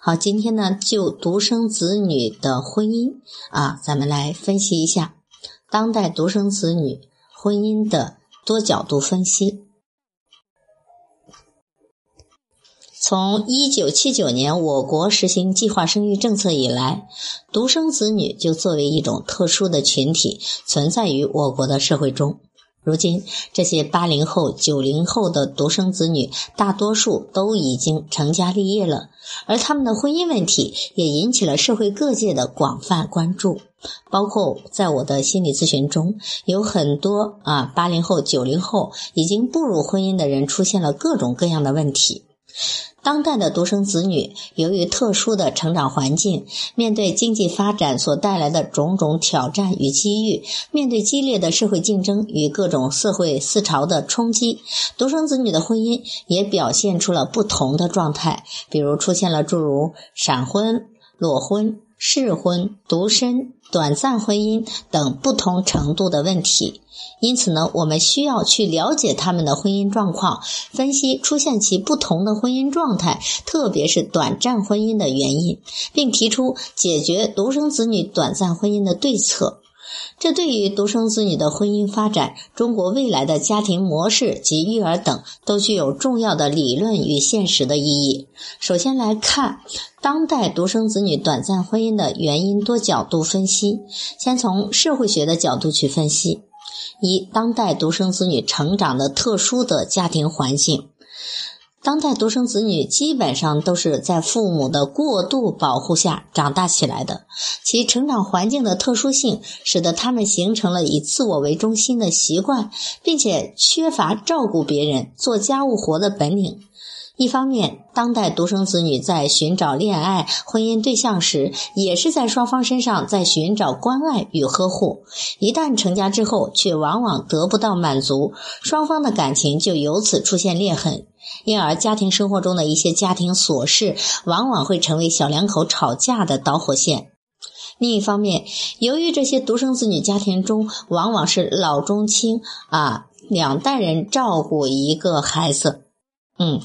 好，今天呢，就独生子女的婚姻啊，咱们来分析一下当代独生子女婚姻的多角度分析。从一九七九年我国实行计划生育政策以来，独生子女就作为一种特殊的群体存在于我国的社会中。如今，这些八零后、九零后的独生子女，大多数都已经成家立业了，而他们的婚姻问题也引起了社会各界的广泛关注。包括在我的心理咨询中，有很多啊八零后、九零后已经步入婚姻的人，出现了各种各样的问题。当代的独生子女由于特殊的成长环境，面对经济发展所带来的种种挑战与机遇，面对激烈的社会竞争与各种社会思潮的冲击，独生子女的婚姻也表现出了不同的状态，比如出现了诸如闪婚、裸婚。试婚、独身、短暂婚姻等不同程度的问题，因此呢，我们需要去了解他们的婚姻状况，分析出现其不同的婚姻状态，特别是短暂婚姻的原因，并提出解决独生子女短暂婚姻的对策。这对于独生子女的婚姻发展、中国未来的家庭模式及育儿等，都具有重要的理论与现实的意义。首先来看当代独生子女短暂婚姻的原因多角度分析。先从社会学的角度去分析：一、当代独生子女成长的特殊的家庭环境。当代独生子女基本上都是在父母的过度保护下长大起来的，其成长环境的特殊性使得他们形成了以自我为中心的习惯，并且缺乏照顾别人、做家务活的本领。一方面，当代独生子女在寻找恋爱、婚姻对象时，也是在双方身上在寻找关爱与呵护。一旦成家之后，却往往得不到满足，双方的感情就由此出现裂痕。因而，家庭生活中的一些家庭琐事，往往会成为小两口吵架的导火线。另一方面，由于这些独生子女家庭中往往是老中青啊两代人照顾一个孩子，嗯。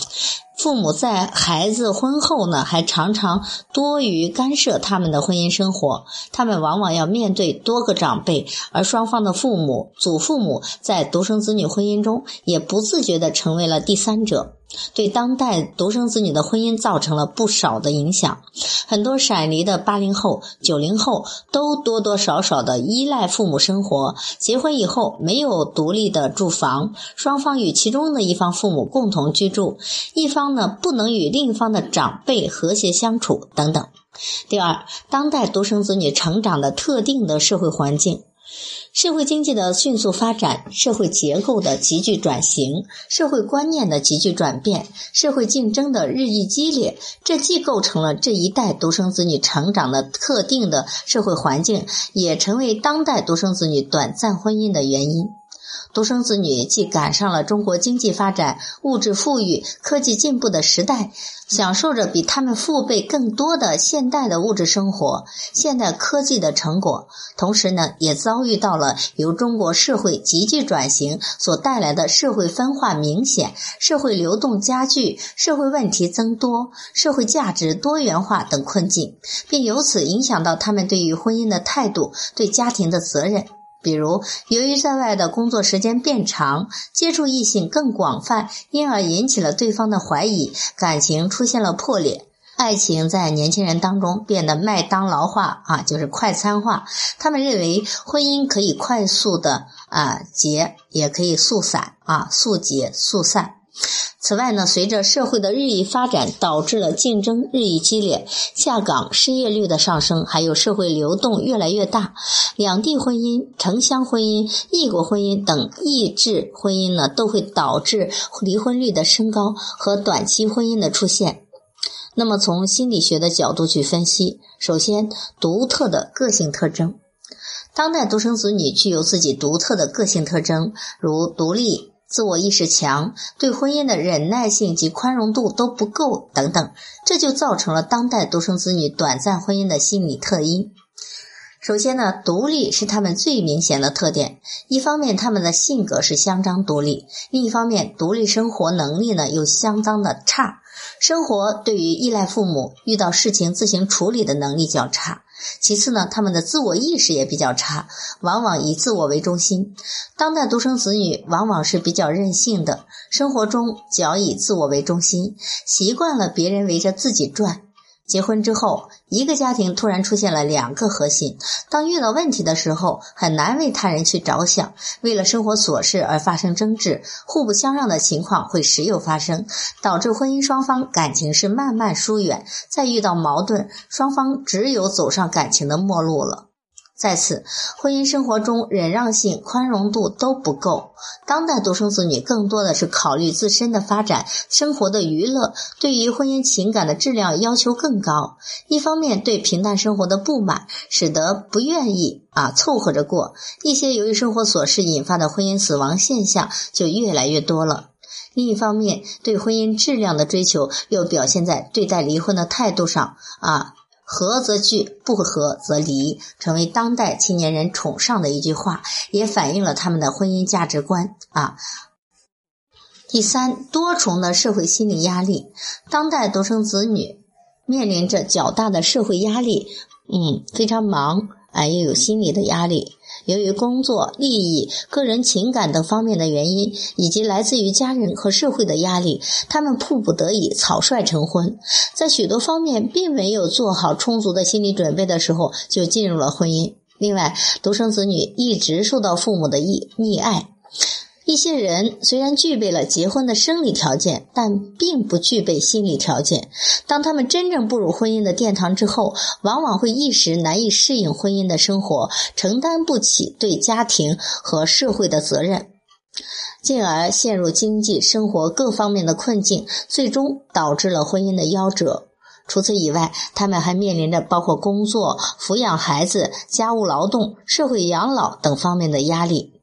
父母在孩子婚后呢，还常常多于干涉他们的婚姻生活。他们往往要面对多个长辈，而双方的父母、祖父母在独生子女婚姻中也不自觉地成为了第三者。对当代独生子女的婚姻造成了不少的影响，很多闪离的八零后、九零后都多多少少的依赖父母生活，结婚以后没有独立的住房，双方与其中的一方父母共同居住，一方呢不能与另一方的长辈和谐相处等等。第二，当代独生子女成长的特定的社会环境。社会经济的迅速发展，社会结构的急剧转型，社会观念的急剧转变，社会竞争的日益激烈，这既构成了这一代独生子女成长的特定的社会环境，也成为当代独生子女短暂婚姻的原因。独生子女既赶上了中国经济发展、物质富裕、科技进步的时代，享受着比他们父辈更多的现代的物质生活、现代科技的成果，同时呢，也遭遇到了由中国社会急剧转型所带来的社会分化明显、社会流动加剧、社会问题增多、社会价值多元化等困境，并由此影响到他们对于婚姻的态度、对家庭的责任。比如，由于在外的工作时间变长，接触异性更广泛，因而引起了对方的怀疑，感情出现了破裂，爱情在年轻人当中变得麦当劳化啊，就是快餐化。他们认为婚姻可以快速的啊结，也可以速散啊速结速散。此外呢，随着社会的日益发展，导致了竞争日益激烈，下岗、失业率的上升，还有社会流动越来越大，两地婚姻、城乡婚姻、异国婚姻等异质婚姻呢，都会导致离婚率的升高和短期婚姻的出现。那么从心理学的角度去分析，首先独特的个性特征，当代独生子女具有自己独特的个性特征，如独立、自我意识强、对婚姻的忍耐性及宽容度都不够等等，这就造成了当代独生子女短暂婚姻的心理特因。首先呢，独立是他们最明显的特点。一方面，他们的性格是相当独立；另一方面，独立生活能力呢又相当的差。生活对于依赖父母、遇到事情自行处理的能力较差。其次呢，他们的自我意识也比较差，往往以自我为中心。当代独生子女往往是比较任性的，生活中较以自我为中心，习惯了别人围着自己转。结婚之后，一个家庭突然出现了两个核心，当遇到问题的时候，很难为他人去着想，为了生活琐事而发生争执，互不相让的情况会时有发生，导致婚姻双方感情是慢慢疏远，再遇到矛盾，双方只有走上感情的末路了。在此，婚姻生活中忍让性、宽容度都不够。当代独生子女更多的是考虑自身的发展、生活的娱乐，对于婚姻情感的质量要求更高。一方面对平淡生活的不满，使得不愿意啊凑合着过。一些由于生活琐事引发的婚姻死亡现象就越来越多了。另一方面，对婚姻质量的追求又表现在对待离婚的态度上啊。合则聚，不合则离，成为当代青年人崇尚的一句话，也反映了他们的婚姻价值观啊。第三，多重的社会心理压力，当代独生子女面临着较大的社会压力，嗯，非常忙啊，又有心理的压力。由于工作、利益、个人情感等方面的原因，以及来自于家人和社会的压力，他们迫不得已草率成婚，在许多方面并没有做好充足的心理准备的时候，就进入了婚姻。另外，独生子女一直受到父母的溺溺爱。一些人虽然具备了结婚的生理条件，但并不具备心理条件。当他们真正步入婚姻的殿堂之后，往往会一时难以适应婚姻的生活，承担不起对家庭和社会的责任，进而陷入经济生活各方面的困境，最终导致了婚姻的夭折。除此以外，他们还面临着包括工作、抚养孩子、家务劳动、社会养老等方面的压力。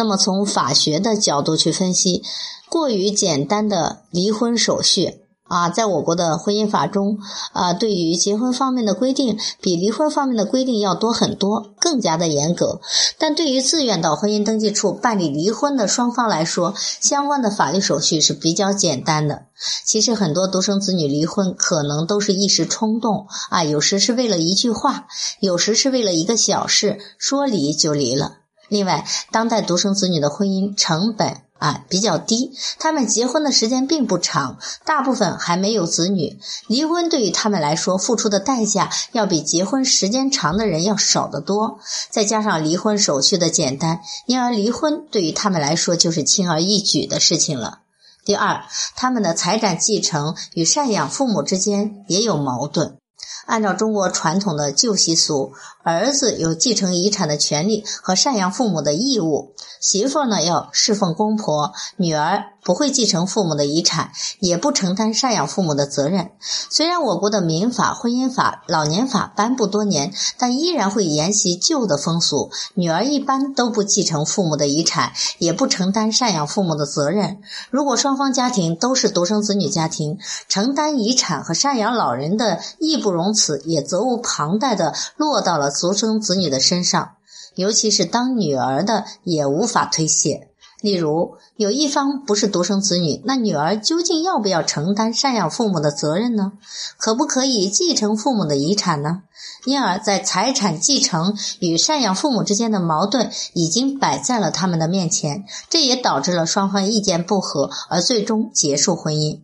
那么，从法学的角度去分析，过于简单的离婚手续啊，在我国的婚姻法中啊，对于结婚方面的规定比离婚方面的规定要多很多，更加的严格。但对于自愿到婚姻登记处办理离婚的双方来说，相关的法律手续是比较简单的。其实，很多独生子女离婚可能都是一时冲动啊，有时是为了一句话，有时是为了一个小事，说离就离了。另外，当代独生子女的婚姻成本啊比较低，他们结婚的时间并不长，大部分还没有子女。离婚对于他们来说，付出的代价要比结婚时间长的人要少得多。再加上离婚手续的简单，因而离婚对于他们来说就是轻而易举的事情了。第二，他们的财产继承与赡养父母之间也有矛盾。按照中国传统的旧习俗，儿子有继承遗产的权利和赡养父母的义务，媳妇呢要侍奉公婆，女儿。不会继承父母的遗产，也不承担赡养父母的责任。虽然我国的民法、婚姻法、老年法颁布多年，但依然会沿袭旧的风俗。女儿一般都不继承父母的遗产，也不承担赡养父母的责任。如果双方家庭都是独生子女家庭，承担遗产和赡养老人的义不容辞，也责无旁贷的落到了独生子女的身上。尤其是当女儿的，也无法推卸。例如，有一方不是独生子女，那女儿究竟要不要承担赡养父母的责任呢？可不可以继承父母的遗产呢？因而，在财产继承与赡养父母之间的矛盾已经摆在了他们的面前，这也导致了双方意见不合，而最终结束婚姻。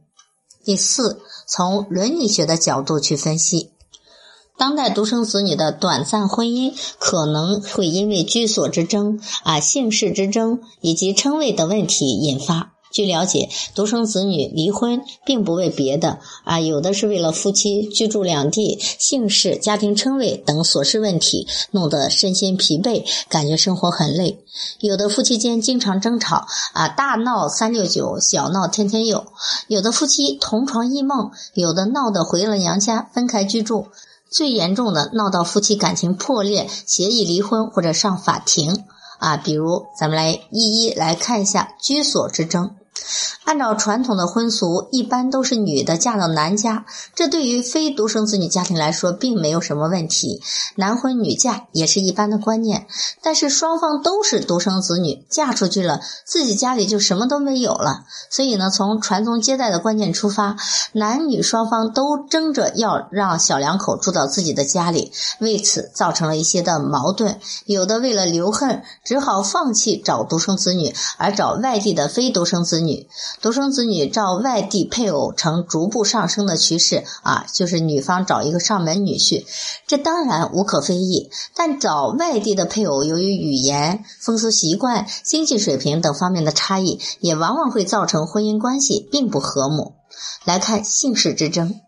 第四，从伦理学的角度去分析。当代独生子女的短暂婚姻可能会因为居所之争、啊姓氏之争以及称谓的问题引发。据了解，独生子女离婚并不为别的啊，有的是为了夫妻居住两地、姓氏、家庭称谓等琐事问题，弄得身心疲惫，感觉生活很累。有的夫妻间经常争吵啊，大闹三六九，小闹天天有；有的夫妻同床异梦，有的闹得回了娘家分开居住，最严重的闹到夫妻感情破裂，协议离婚或者上法庭啊。比如，咱们来一一来看一下居所之争。按照传统的婚俗，一般都是女的嫁到男家，这对于非独生子女家庭来说并没有什么问题，男婚女嫁也是一般的观念。但是双方都是独生子女，嫁出去了，自己家里就什么都没有了。所以呢，从传宗接代的观念出发，男女双方都争着要让小两口住到自己的家里，为此造成了一些的矛盾。有的为了留恨，只好放弃找独生子女，而找外地的非独生子女。独生子女照外地配偶呈逐步上升的趋势啊，就是女方找一个上门女婿，这当然无可非议。但找外地的配偶，由于语言、风俗习惯、经济水平等方面的差异，也往往会造成婚姻关系并不和睦。来看姓氏之争。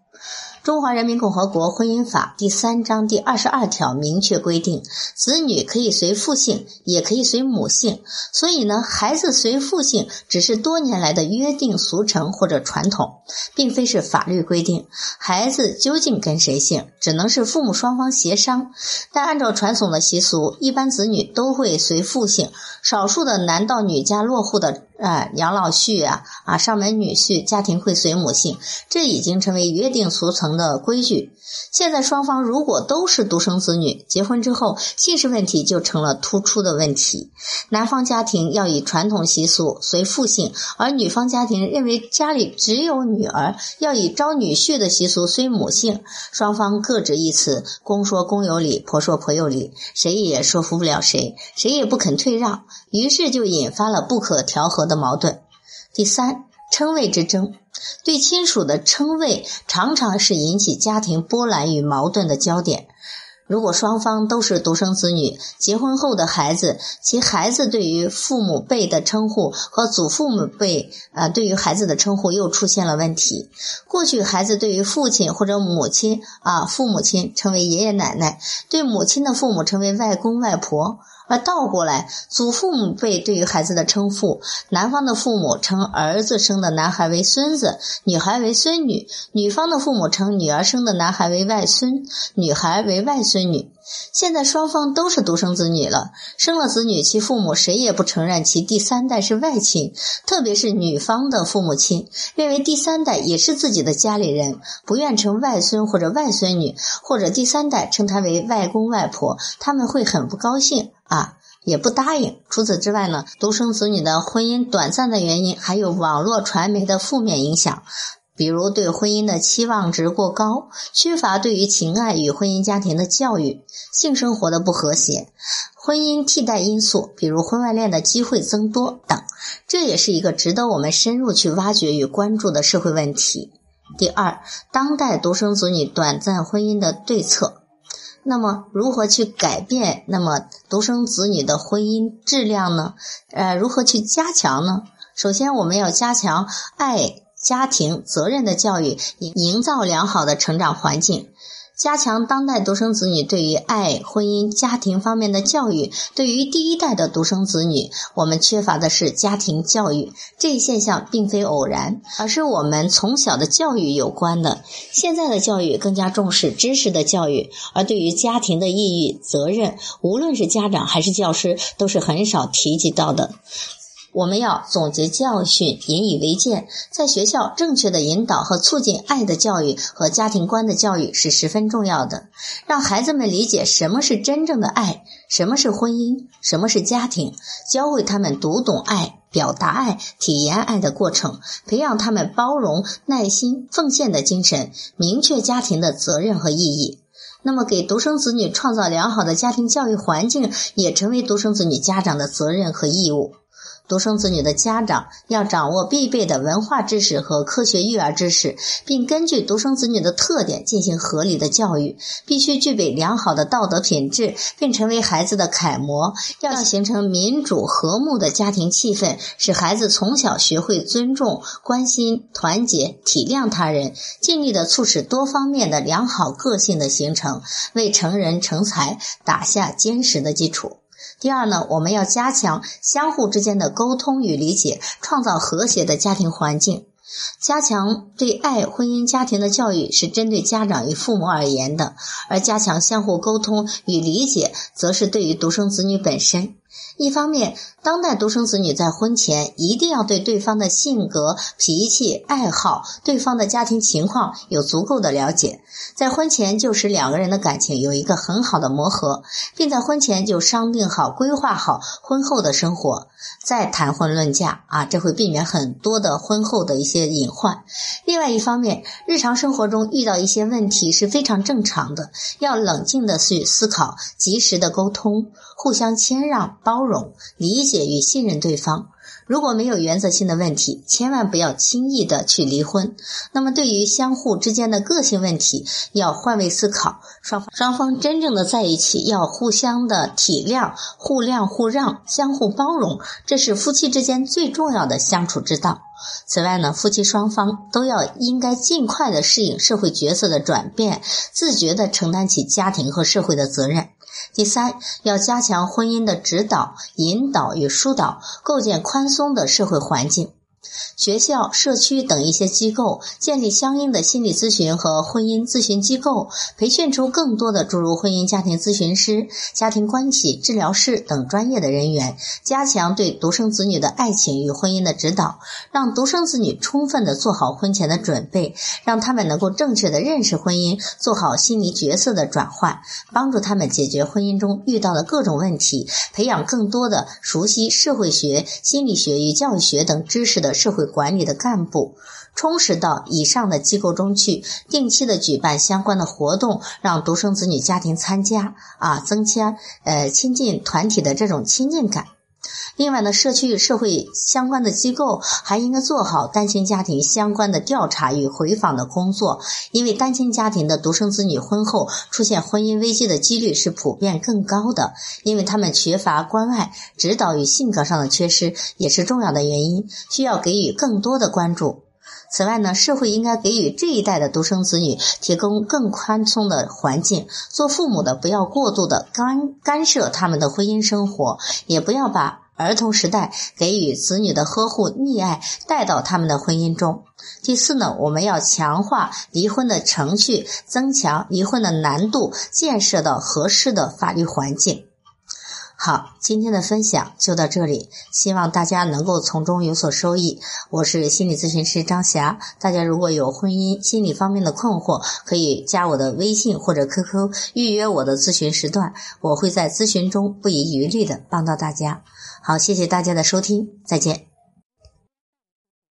中华人民共和国婚姻法第三章第二十二条明确规定，子女可以随父姓，也可以随母姓。所以呢，孩子随父姓只是多年来的约定俗成或者传统，并非是法律规定。孩子究竟跟谁姓，只能是父母双方协商。但按照传统的习俗，一般子女都会随父姓，少数的男到女家落户的。啊，养老婿啊，啊，上门女婿家庭会随母姓，这已经成为约定俗成的规矩。现在双方如果都是独生子女，结婚之后姓氏问题就成了突出的问题。男方家庭要以传统习俗随父姓，而女方家庭认为家里只有女儿，要以招女婿的习俗随母姓。双方各执一词，公说公有理，婆说婆有理，谁也说服不了谁，谁也不肯退让，于是就引发了不可调和。的矛盾。第三，称谓之争，对亲属的称谓常常是引起家庭波澜与矛盾的焦点。如果双方都是独生子女，结婚后的孩子，其孩子对于父母辈的称呼和祖父母辈啊，对于孩子的称呼又出现了问题。过去孩子对于父亲或者母亲啊，父母亲称为爷爷奶奶，对母亲的父母称为外公外婆。而倒过来，祖父母辈对于孩子的称呼，男方的父母称儿子生的男孩为孙子，女孩为孙女；女方的父母称女儿生的男孩为外孙，女孩为外孙孙女。现在双方都是独生子女了，生了子女，其父母谁也不承认其第三代是外亲，特别是女方的父母亲认为第三代也是自己的家里人，不愿称外孙或者外孙女，或者第三代称他为外公外婆，他们会很不高兴啊，也不答应。除此之外呢，独生子女的婚姻短暂的原因还有网络传媒的负面影响。比如对婚姻的期望值过高，缺乏对于情爱与婚姻家庭的教育，性生活的不和谐，婚姻替代因素，比如婚外恋的机会增多等，这也是一个值得我们深入去挖掘与关注的社会问题。第二，当代独生子女短暂婚姻的对策，那么如何去改变那么独生子女的婚姻质量呢？呃，如何去加强呢？首先，我们要加强爱。家庭责任的教育，营造良好的成长环境，加强当代独生子女对于爱、婚姻、家庭方面的教育。对于第一代的独生子女，我们缺乏的是家庭教育。这一现象并非偶然，而是我们从小的教育有关的。现在的教育更加重视知识的教育，而对于家庭的意义、责任，无论是家长还是教师，都是很少提及到的。我们要总结教训，引以为戒。在学校，正确的引导和促进爱的教育和家庭观的教育是十分重要的。让孩子们理解什么是真正的爱，什么是婚姻，什么是家庭，教会他们读懂爱、表达爱、体验爱的过程，培养他们包容、耐心、奉献的精神，明确家庭的责任和意义。那么，给独生子女创造良好的家庭教育环境，也成为独生子女家长的责任和义务。独生子女的家长要掌握必备的文化知识和科学育儿知识，并根据独生子女的特点进行合理的教育。必须具备良好的道德品质，并成为孩子的楷模。要形成民主和睦的家庭气氛，使孩子从小学会尊重、关心、团结、体谅他人，尽力的促使多方面的良好个性的形成，为成人成才打下坚实的基础。第二呢，我们要加强相互之间的沟通与理解，创造和谐的家庭环境。加强对爱、婚姻、家庭的教育是针对家长与父母而言的，而加强相互沟通与理解，则是对于独生子女本身。一方面，当代独生子女在婚前一定要对对方的性格、脾气、爱好、对方的家庭情况有足够的了解，在婚前就使两个人的感情有一个很好的磨合，并在婚前就商定好、规划好婚后的生活，再谈婚论嫁啊，这会避免很多的婚后的一些隐患。另外一方面，日常生活中遇到一些问题是非常正常的，要冷静的去思考，及时的沟通，互相谦让、包容、理解与信任对方。如果没有原则性的问题，千万不要轻易的去离婚。那么，对于相互之间的个性问题，要换位思考，双方双方真正的在一起，要互相的体谅、互谅互让、相互包容，这是夫妻之间最重要的相处之道。此外呢，夫妻双方都要应该尽快的适应社会角色的转变，自觉的承担起家庭和社会的责任。第三，要加强婚姻的指导、引导与疏导，构建宽松的社会环境。学校、社区等一些机构建立相应的心理咨询和婚姻咨询机构，培训出更多的诸如婚姻家庭咨询师、家庭关系治疗师等专业的人员，加强对独生子女的爱情与婚姻的指导，让独生子女充分的做好婚前的准备，让他们能够正确的认识婚姻，做好心理角色的转换，帮助他们解决婚姻中遇到的各种问题，培养更多的熟悉社会学、心理学与教育学等知识的。社会管理的干部充实到以上的机构中去，定期的举办相关的活动，让独生子女家庭参加啊，增加呃亲近团体的这种亲近感。另外呢，社区与社会相关的机构还应该做好单亲家庭相关的调查与回访的工作，因为单亲家庭的独生子女婚后出现婚姻危机的几率是普遍更高的，因为他们缺乏关爱、指导与性格上的缺失也是重要的原因，需要给予更多的关注。此外呢，社会应该给予这一代的独生子女提供更宽松的环境，做父母的不要过度的干干涉他们的婚姻生活，也不要把。儿童时代给予子女的呵护溺爱带到他们的婚姻中。第四呢，我们要强化离婚的程序，增强离婚的难度，建设到合适的法律环境。好，今天的分享就到这里，希望大家能够从中有所收益。我是心理咨询师张霞，大家如果有婚姻心理方面的困惑，可以加我的微信或者 QQ 预约我的咨询时段，我会在咨询中不遗余力的帮到大家。好，谢谢大家的收听，再见。